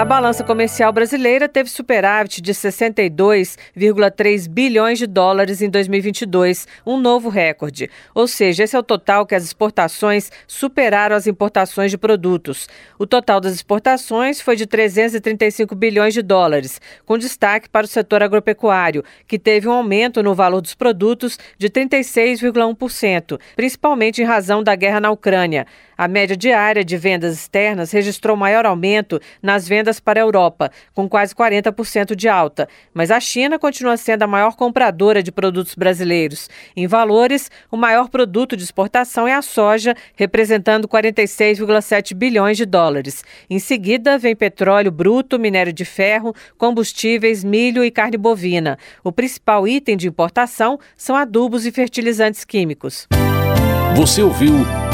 A balança comercial brasileira teve superávit de 62,3 bilhões de dólares em 2022, um novo recorde. Ou seja, esse é o total que as exportações superaram as importações de produtos. O total das exportações foi de 335 bilhões de dólares, com destaque para o setor agropecuário, que teve um aumento no valor dos produtos de 36,1%, principalmente em razão da guerra na Ucrânia. A média diária de vendas externas registrou maior aumento nas vendas para a Europa, com quase 40% de alta, mas a China continua sendo a maior compradora de produtos brasileiros. Em valores, o maior produto de exportação é a soja, representando 46,7 bilhões de dólares. Em seguida, vem petróleo bruto, minério de ferro, combustíveis, milho e carne bovina. O principal item de importação são adubos e fertilizantes químicos. Você ouviu